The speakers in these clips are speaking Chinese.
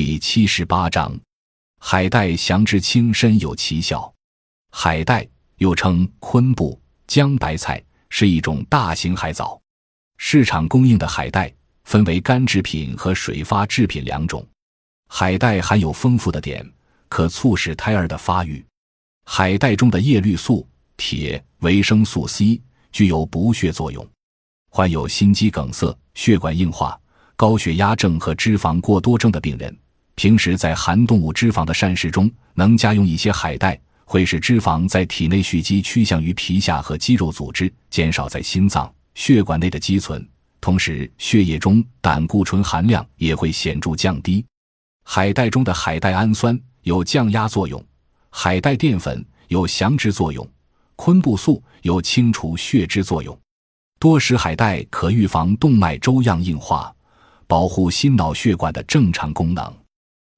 第七十八章，海带降之轻身有奇效。海带又称昆布、姜白菜，是一种大型海藻。市场供应的海带分为干制品和水发制品两种。海带含有丰富的碘，可促使胎儿的发育。海带中的叶绿素、铁、维生素 C 具有补血作用。患有心肌梗塞、血管硬化。高血压症和脂肪过多症的病人，平时在含动物脂肪的膳食中能加用一些海带，会使脂肪在体内蓄积趋向于皮下和肌肉组织，减少在心脏、血管内的积存。同时，血液中胆固醇含量也会显著降低。海带中的海带氨酸有降压作用，海带淀粉有降脂作用，昆布素有清除血脂作用。多食海带可预防动脉粥样硬化。保护心脑血管的正常功能。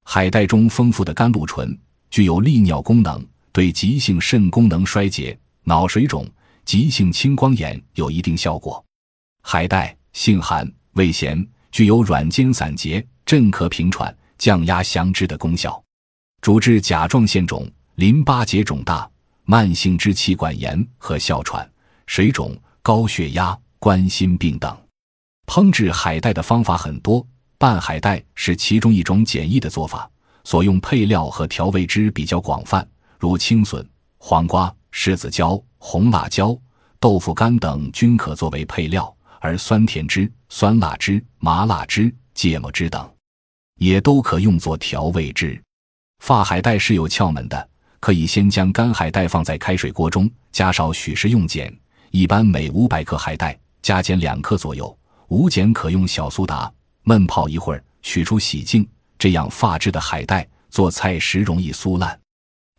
海带中丰富的甘露醇具有利尿功能，对急性肾功能衰竭、脑水肿、急性青光眼有一定效果。海带性寒，味咸，具有软坚散结、镇咳平喘、降压降脂的功效，主治甲状腺肿、淋巴结肿大、慢性支气管炎和哮喘、水肿、高血压、冠心病等。烹制海带的方法很多，拌海带是其中一种简易的做法。所用配料和调味汁比较广泛，如青笋、黄瓜、柿子椒、红辣椒、豆腐干等均可作为配料，而酸甜汁、酸辣汁、麻辣汁、芥末汁等也都可用作调味汁。发海带是有窍门的，可以先将干海带放在开水锅中，加少许食用碱，一般每五百克海带加减两克左右。无碱可用小苏打焖泡一会儿，取出洗净，这样发制的海带做菜时容易酥烂。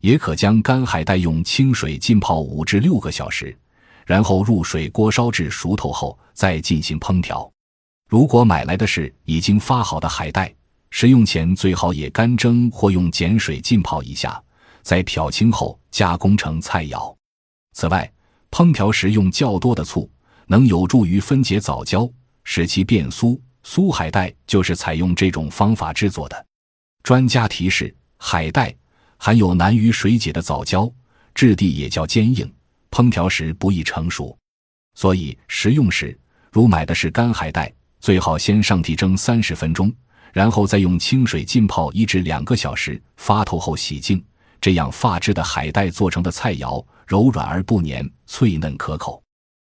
也可将干海带用清水浸泡五至六个小时，然后入水锅烧至熟透后再进行烹调。如果买来的是已经发好的海带，食用前最好也干蒸或用碱水浸泡一下，再漂清后加工成菜肴。此外，烹调时用较多的醋，能有助于分解藻胶。使其变酥，酥海带就是采用这种方法制作的。专家提示：海带含有难于水解的藻胶，质地也较坚硬，烹调时不易成熟。所以食用时，如买的是干海带，最好先上屉蒸三十分钟，然后再用清水浸泡一至两个小时，发透后洗净。这样发制的海带做成的菜肴柔软而不粘，脆嫩可口。